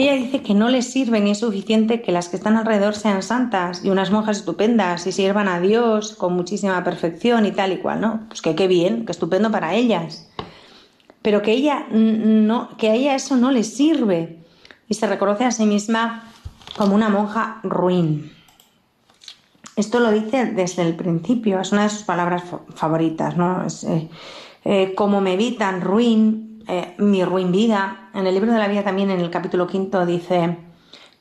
Ella dice que no le sirve ni es suficiente que las que están alrededor sean santas y unas monjas estupendas y sirvan a Dios con muchísima perfección y tal y cual, ¿no? Pues que qué bien, que estupendo para ellas. Pero que ella no, que a ella eso no le sirve y se reconoce a sí misma como una monja ruin. Esto lo dice desde el principio, es una de sus palabras favoritas, ¿no? Eh, eh, como me vi tan ruin, eh, mi ruin vida. En el libro de la vida también, en el capítulo quinto, dice,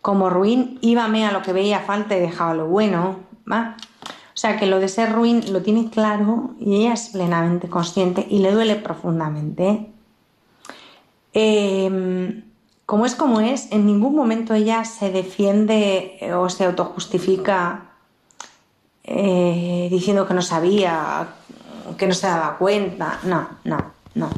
como ruin, íbame a lo que veía falta y dejaba lo bueno, ¿va? O sea que lo de ser ruin lo tiene claro y ella es plenamente consciente y le duele profundamente. Em, como es como es, en ningún momento ella se defiende eh, o se autojustifica eh, diciendo que no sabía, que no se daba cuenta. No, no, no.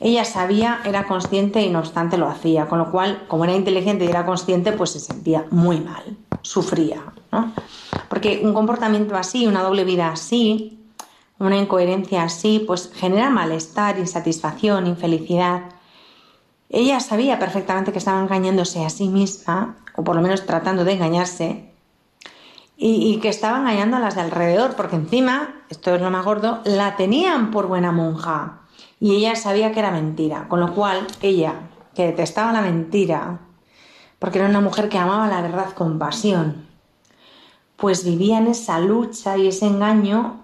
Ella sabía, era consciente y no obstante lo hacía, con lo cual, como era inteligente y era consciente, pues se sentía muy mal, sufría, ¿no? Porque un comportamiento así, una doble vida así, una incoherencia así, pues genera malestar, insatisfacción, infelicidad. Ella sabía perfectamente que estaba engañándose a sí misma, o por lo menos tratando de engañarse, y, que estaba engañando a las de alrededor, porque encima, esto es lo más gordo, la tenían por buena monja. Y ella sabía que era mentira, con lo cual ella, que detestaba la mentira, porque era una mujer que amaba la verdad con pasión, pues vivía en esa lucha y ese engaño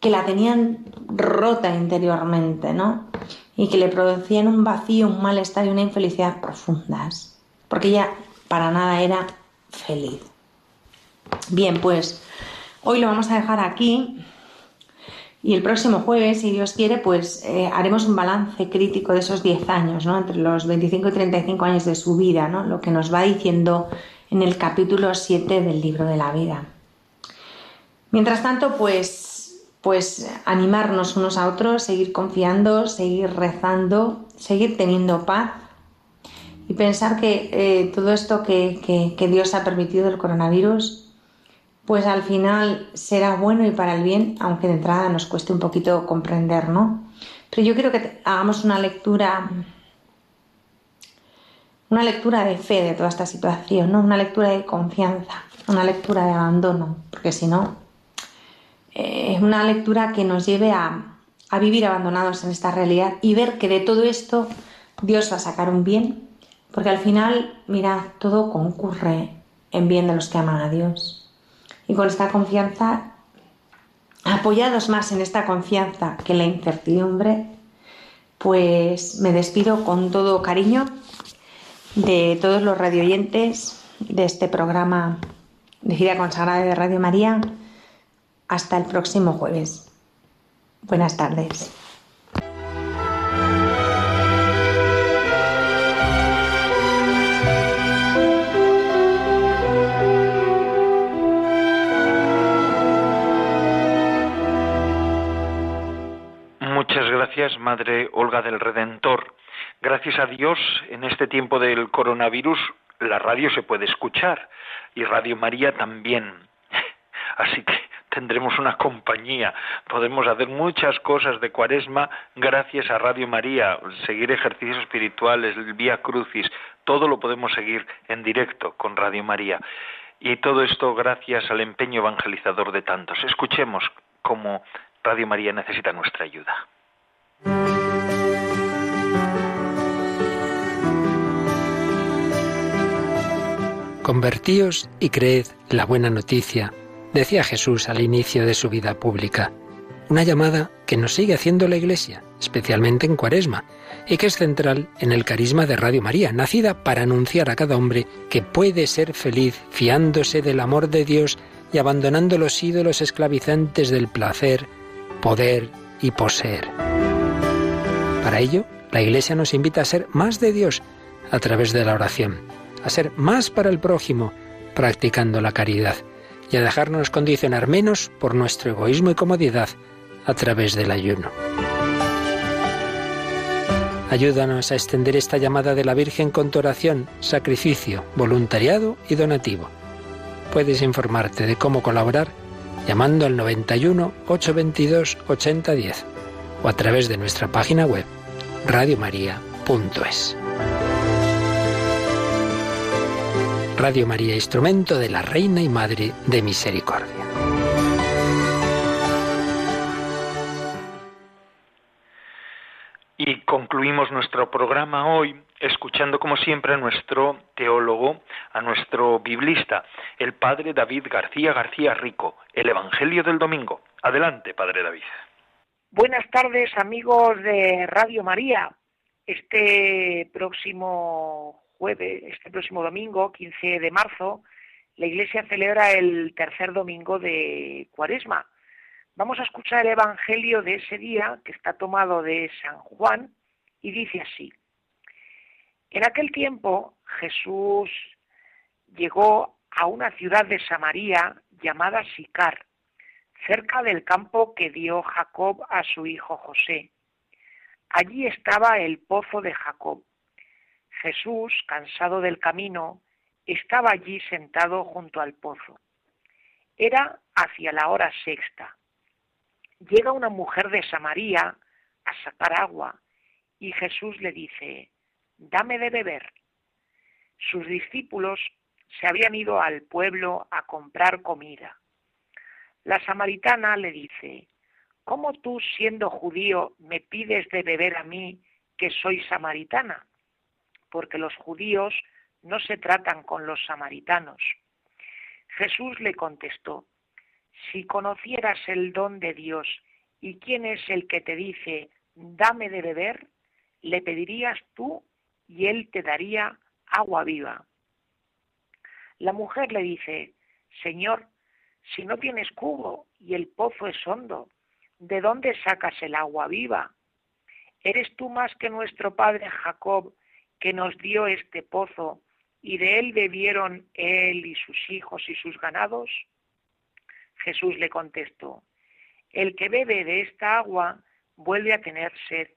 que la tenían rota interiormente, ¿no? Y que le producían un vacío, un malestar y una infelicidad profundas, porque ella para nada era feliz. Bien, pues hoy lo vamos a dejar aquí y el próximo jueves, si Dios quiere, pues eh, haremos un balance crítico de esos 10 años, ¿no? Entre los 25 y 35 años de su vida, ¿no? Lo que nos va diciendo en el capítulo 7 del libro de la vida. Mientras tanto, pues, pues animarnos unos a otros, seguir confiando, seguir rezando, seguir teniendo paz y pensar que eh, todo esto que, que, Dios ha permitido el coronavirus, pues al final será bueno y para el bien, aunque de entrada nos cueste un poquito comprender, ¿no? Pero yo quiero que hagamos una lectura una lectura de fe de toda esta situación, ¿no? una lectura de confianza, una lectura de abandono, porque si no, eh, es una lectura que nos lleve a, a vivir abandonados en esta realidad y ver que de todo esto Dios va a sacar un bien, porque al final, mira, todo concurre en bien de los que aman a Dios. Y con esta confianza, apoyados más en esta confianza que en la incertidumbre, pues me despido con todo cariño de todos los radioyentes de este programa de Gira Consagrada de Radio María. Hasta el próximo jueves. Buenas tardes. Gracias, Madre Olga del Redentor. Gracias a Dios, en este tiempo del coronavirus, la radio se puede escuchar y Radio María también. Así que tendremos una compañía, podemos hacer muchas cosas de cuaresma gracias a Radio María, seguir ejercicios espirituales, el Vía Crucis, todo lo podemos seguir en directo con Radio María. Y todo esto gracias al empeño evangelizador de tantos. Escuchemos cómo Radio María necesita nuestra ayuda. Convertíos y creed la buena noticia, decía Jesús al inicio de su vida pública. Una llamada que nos sigue haciendo la Iglesia, especialmente en Cuaresma, y que es central en el carisma de Radio María, nacida para anunciar a cada hombre que puede ser feliz fiándose del amor de Dios y abandonando los ídolos esclavizantes del placer, poder y poseer. Para ello, la Iglesia nos invita a ser más de Dios a través de la oración a ser más para el prójimo, practicando la caridad, y a dejarnos condicionar menos por nuestro egoísmo y comodidad a través del ayuno. Ayúdanos a extender esta llamada de la Virgen con tu oración, sacrificio, voluntariado y donativo. Puedes informarte de cómo colaborar llamando al 91 822 8010 a través de nuestra página web radiomaria.es. Radio María, instrumento de la Reina y Madre de Misericordia. Y concluimos nuestro programa hoy escuchando como siempre a nuestro teólogo, a nuestro biblista, el padre David García García Rico, el Evangelio del Domingo. Adelante, padre David. Buenas tardes, amigos de Radio María. Este próximo jueves, este próximo domingo, 15 de marzo, la Iglesia celebra el tercer domingo de Cuaresma. Vamos a escuchar el Evangelio de ese día, que está tomado de San Juan, y dice así. En aquel tiempo Jesús llegó a una ciudad de Samaria llamada Sicar, cerca del campo que dio Jacob a su hijo José. Allí estaba el pozo de Jacob. Jesús, cansado del camino, estaba allí sentado junto al pozo. Era hacia la hora sexta. Llega una mujer de Samaria a sacar agua y Jesús le dice, dame de beber. Sus discípulos se habían ido al pueblo a comprar comida. La samaritana le dice, ¿cómo tú siendo judío me pides de beber a mí que soy samaritana? Porque los judíos no se tratan con los samaritanos. Jesús le contestó, si conocieras el don de Dios y quién es el que te dice, dame de beber, le pedirías tú y él te daría agua viva. La mujer le dice, Señor, si no tienes cubo y el pozo es hondo, ¿de dónde sacas el agua viva? ¿Eres tú más que nuestro padre Jacob, que nos dio este pozo, y de él bebieron él y sus hijos y sus ganados? Jesús le contestó, el que bebe de esta agua vuelve a tener sed,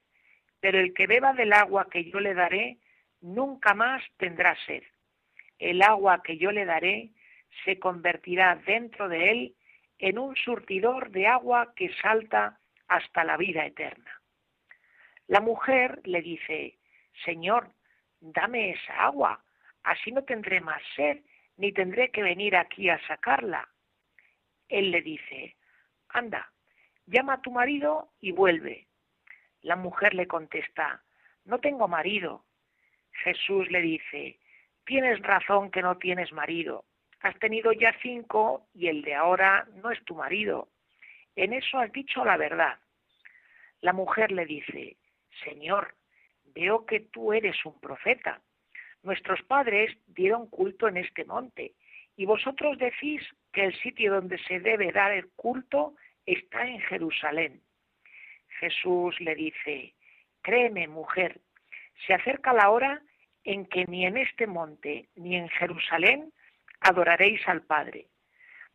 pero el que beba del agua que yo le daré, nunca más tendrá sed. El agua que yo le daré se convertirá dentro de él en un surtidor de agua que salta hasta la vida eterna. La mujer le dice, Señor, dame esa agua, así no tendré más sed, ni tendré que venir aquí a sacarla. Él le dice, anda, llama a tu marido y vuelve. La mujer le contesta, no tengo marido. Jesús le dice, tienes razón que no tienes marido. Has tenido ya cinco y el de ahora no es tu marido. En eso has dicho la verdad. La mujer le dice, Señor, veo que tú eres un profeta. Nuestros padres dieron culto en este monte y vosotros decís que el sitio donde se debe dar el culto está en Jerusalén. Jesús le dice, créeme mujer, se acerca la hora en que ni en este monte ni en Jerusalén adoraréis al Padre.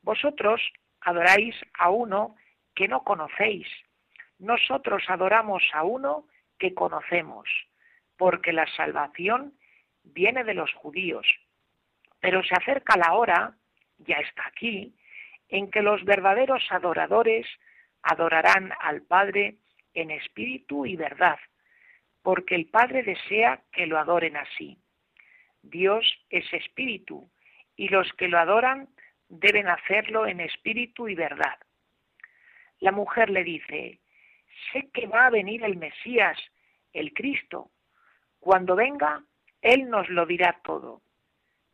Vosotros adoráis a uno que no conocéis. Nosotros adoramos a uno que conocemos, porque la salvación viene de los judíos. Pero se acerca la hora, ya está aquí, en que los verdaderos adoradores adorarán al Padre en espíritu y verdad, porque el Padre desea que lo adoren así. Dios es espíritu, y los que lo adoran deben hacerlo en espíritu y verdad. La mujer le dice, sé que va a venir el Mesías, el Cristo. Cuando venga, Él nos lo dirá todo.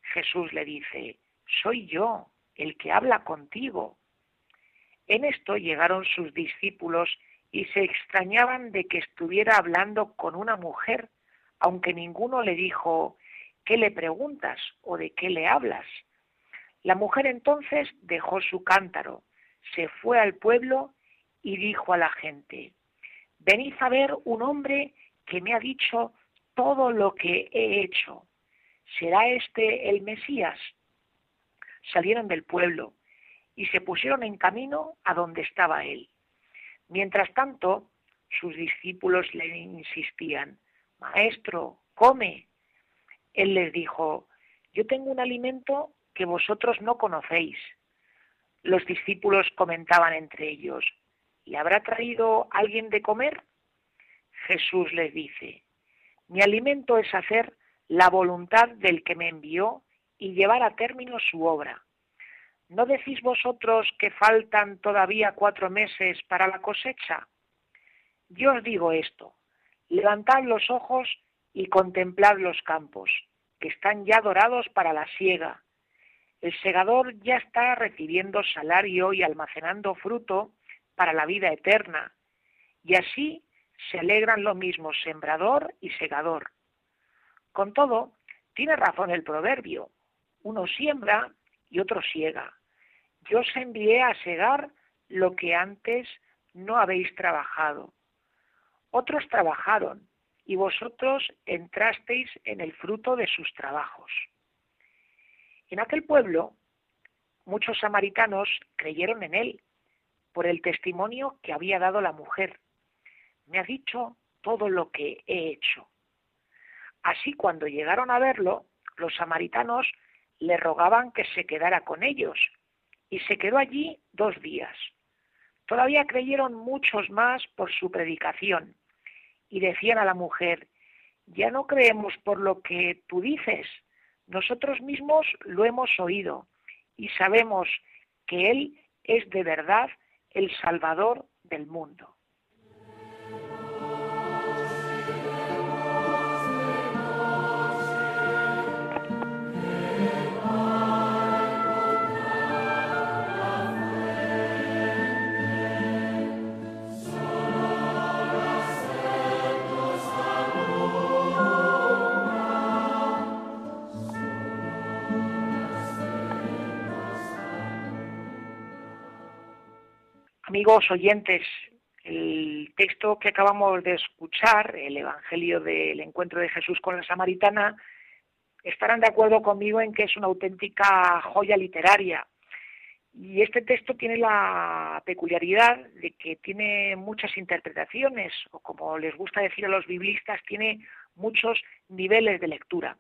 Jesús le dice, soy yo el que habla contigo. En esto llegaron sus discípulos y se extrañaban de que estuviera hablando con una mujer, aunque ninguno le dijo, ¿qué le preguntas o de qué le hablas? La mujer entonces dejó su cántaro, se fue al pueblo y dijo a la gente, venid a ver un hombre que me ha dicho todo lo que he hecho. ¿Será este el Mesías? Salieron del pueblo y se pusieron en camino a donde estaba él. Mientras tanto, sus discípulos le insistían, Maestro, come. Él les dijo, yo tengo un alimento que vosotros no conocéis. Los discípulos comentaban entre ellos, ¿le habrá traído alguien de comer? Jesús les dice, mi alimento es hacer la voluntad del que me envió y llevar a término su obra. ¿No decís vosotros que faltan todavía cuatro meses para la cosecha? Yo os digo esto, levantad los ojos y contemplad los campos, que están ya dorados para la siega. El segador ya está recibiendo salario y almacenando fruto para la vida eterna, y así se alegran lo mismo sembrador y segador. Con todo, tiene razón el proverbio, uno siembra y otro siega. Yo os envié a segar lo que antes no habéis trabajado. Otros trabajaron y vosotros entrasteis en el fruto de sus trabajos. En aquel pueblo muchos samaritanos creyeron en él por el testimonio que había dado la mujer. Me ha dicho todo lo que he hecho. Así cuando llegaron a verlo, los samaritanos le rogaban que se quedara con ellos y se quedó allí dos días. Todavía creyeron muchos más por su predicación y decían a la mujer, ya no creemos por lo que tú dices, nosotros mismos lo hemos oído y sabemos que Él es de verdad el Salvador del mundo. Amigos oyentes, el texto que acabamos de escuchar, el Evangelio del encuentro de Jesús con la Samaritana, estarán de acuerdo conmigo en que es una auténtica joya literaria. Y este texto tiene la peculiaridad de que tiene muchas interpretaciones, o como les gusta decir a los biblistas, tiene muchos niveles de lectura.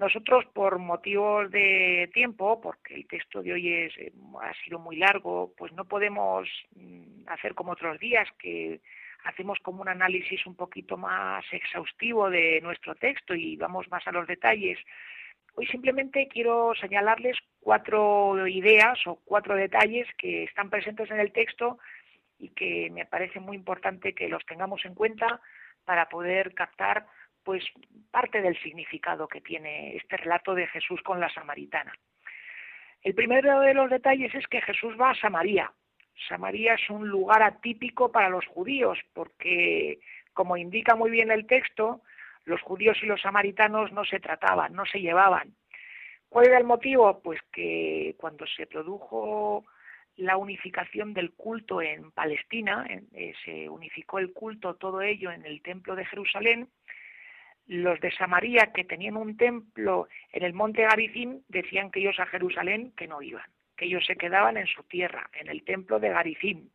Nosotros, por motivos de tiempo, porque el texto de hoy es, eh, ha sido muy largo, pues no podemos mm, hacer como otros días, que hacemos como un análisis un poquito más exhaustivo de nuestro texto y vamos más a los detalles. Hoy simplemente quiero señalarles cuatro ideas o cuatro detalles que están presentes en el texto y que me parece muy importante que los tengamos en cuenta para poder captar pues parte del significado que tiene este relato de Jesús con la samaritana. El primero de los detalles es que Jesús va a Samaria. Samaria es un lugar atípico para los judíos porque, como indica muy bien el texto, los judíos y los samaritanos no se trataban, no se llevaban. ¿Cuál era el motivo? Pues que cuando se produjo la unificación del culto en Palestina, eh, se unificó el culto, todo ello en el templo de Jerusalén, los de Samaria que tenían un templo en el monte Garicín decían que ellos a Jerusalén que no iban, que ellos se quedaban en su tierra, en el templo de Garicín.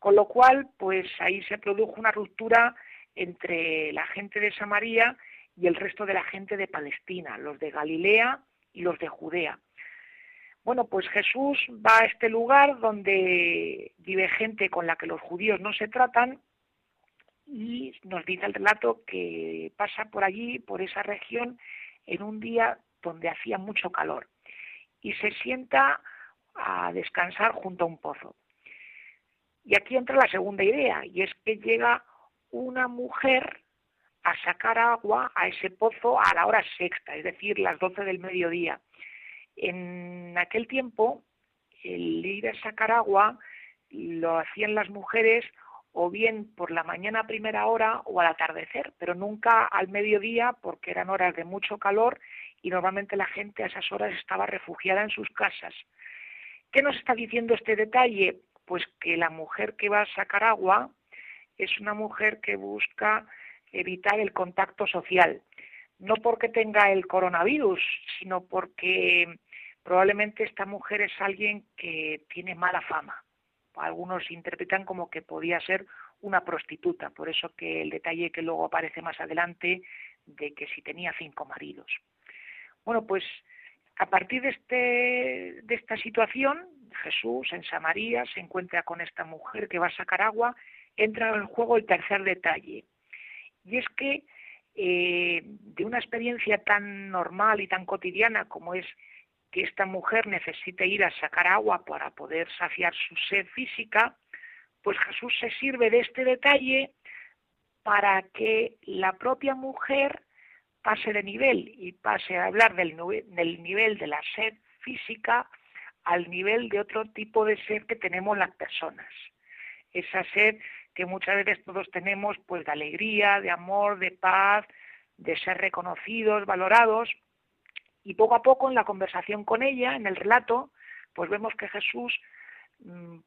Con lo cual, pues ahí se produjo una ruptura entre la gente de Samaria y el resto de la gente de Palestina, los de Galilea y los de Judea. Bueno, pues Jesús va a este lugar donde vive gente con la que los judíos no se tratan y nos dice el relato que pasa por allí, por esa región, en un día donde hacía mucho calor y se sienta a descansar junto a un pozo. Y aquí entra la segunda idea, y es que llega una mujer a sacar agua a ese pozo a la hora sexta, es decir, las doce del mediodía. En aquel tiempo, el ir a sacar agua lo hacían las mujeres o bien por la mañana a primera hora o al atardecer, pero nunca al mediodía porque eran horas de mucho calor y normalmente la gente a esas horas estaba refugiada en sus casas. ¿Qué nos está diciendo este detalle? Pues que la mujer que va a sacar agua es una mujer que busca evitar el contacto social, no porque tenga el coronavirus, sino porque probablemente esta mujer es alguien que tiene mala fama algunos interpretan como que podía ser una prostituta, por eso que el detalle que luego aparece más adelante de que si tenía cinco maridos. Bueno, pues a partir de, este, de esta situación, Jesús en Samaria se encuentra con esta mujer que va a sacar agua, entra en juego el tercer detalle, y es que eh, de una experiencia tan normal y tan cotidiana como es que esta mujer necesite ir a sacar agua para poder saciar su sed física, pues Jesús se sirve de este detalle para que la propia mujer pase de nivel y pase a hablar del, del nivel de la sed física al nivel de otro tipo de sed que tenemos las personas. Esa sed que muchas veces todos tenemos, pues de alegría, de amor, de paz, de ser reconocidos, valorados. Y poco a poco en la conversación con ella, en el relato, pues vemos que Jesús mm,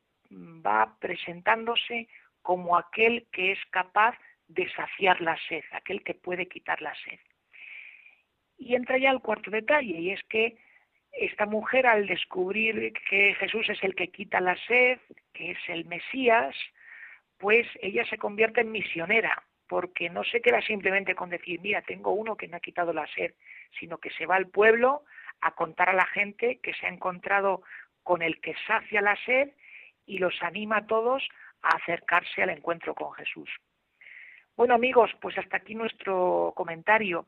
va presentándose como aquel que es capaz de saciar la sed, aquel que puede quitar la sed. Y entra ya el cuarto detalle, y es que esta mujer al descubrir que Jesús es el que quita la sed, que es el Mesías, pues ella se convierte en misionera, porque no se queda simplemente con decir, mira, tengo uno que me ha quitado la sed, sino que se va al pueblo a contar a la gente que se ha encontrado con el que sacia la sed y los anima a todos a acercarse al encuentro con Jesús. Bueno amigos, pues hasta aquí nuestro comentario.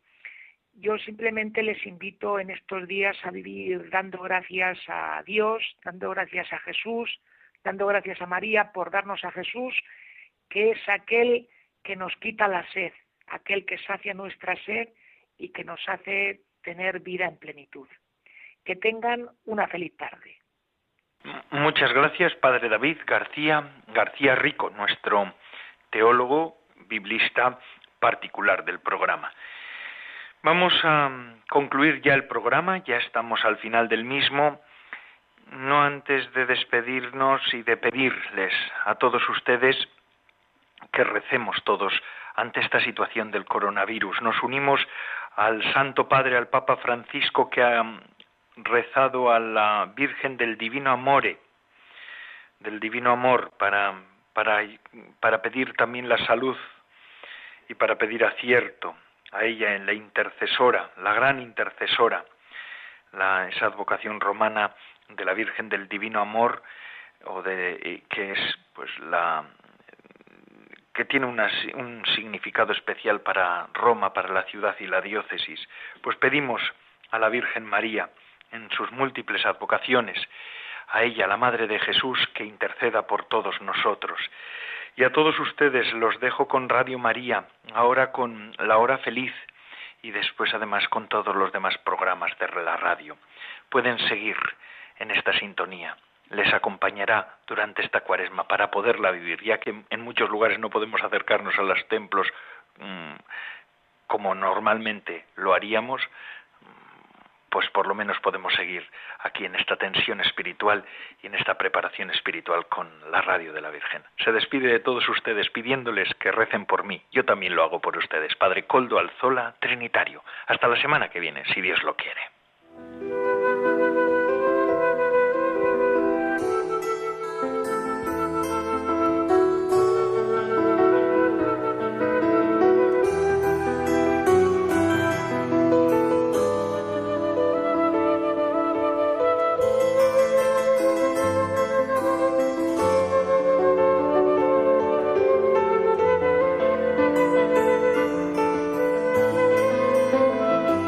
Yo simplemente les invito en estos días a vivir dando gracias a Dios, dando gracias a Jesús, dando gracias a María por darnos a Jesús, que es aquel que nos quita la sed, aquel que sacia nuestra sed y que nos hace tener vida en plenitud. Que tengan una feliz tarde. Muchas gracias, Padre David García García Rico, nuestro teólogo biblista particular del programa. Vamos a concluir ya el programa, ya estamos al final del mismo, no antes de despedirnos y de pedirles a todos ustedes que recemos todos ante esta situación del coronavirus. Nos unimos al Santo Padre, al Papa Francisco, que ha rezado a la Virgen del Divino Amore, del Divino Amor, para, para, pedir también la salud y para pedir acierto a ella en la intercesora, la gran intercesora, la, esa advocación romana de la Virgen del Divino Amor, o de, que es pues la que tiene un significado especial para Roma, para la ciudad y la diócesis. Pues pedimos a la Virgen María en sus múltiples advocaciones, a ella, la Madre de Jesús, que interceda por todos nosotros. Y a todos ustedes los dejo con Radio María, ahora con La Hora Feliz y después además con todos los demás programas de la radio. Pueden seguir en esta sintonía. Les acompañará durante esta cuaresma para poderla vivir, ya que en muchos lugares no podemos acercarnos a los templos mm, como normalmente lo haríamos, pues por lo menos podemos seguir aquí en esta tensión espiritual y en esta preparación espiritual con la radio de la Virgen. Se despide de todos ustedes pidiéndoles que recen por mí. Yo también lo hago por ustedes. Padre Coldo Alzola, Trinitario. Hasta la semana que viene, si Dios lo quiere.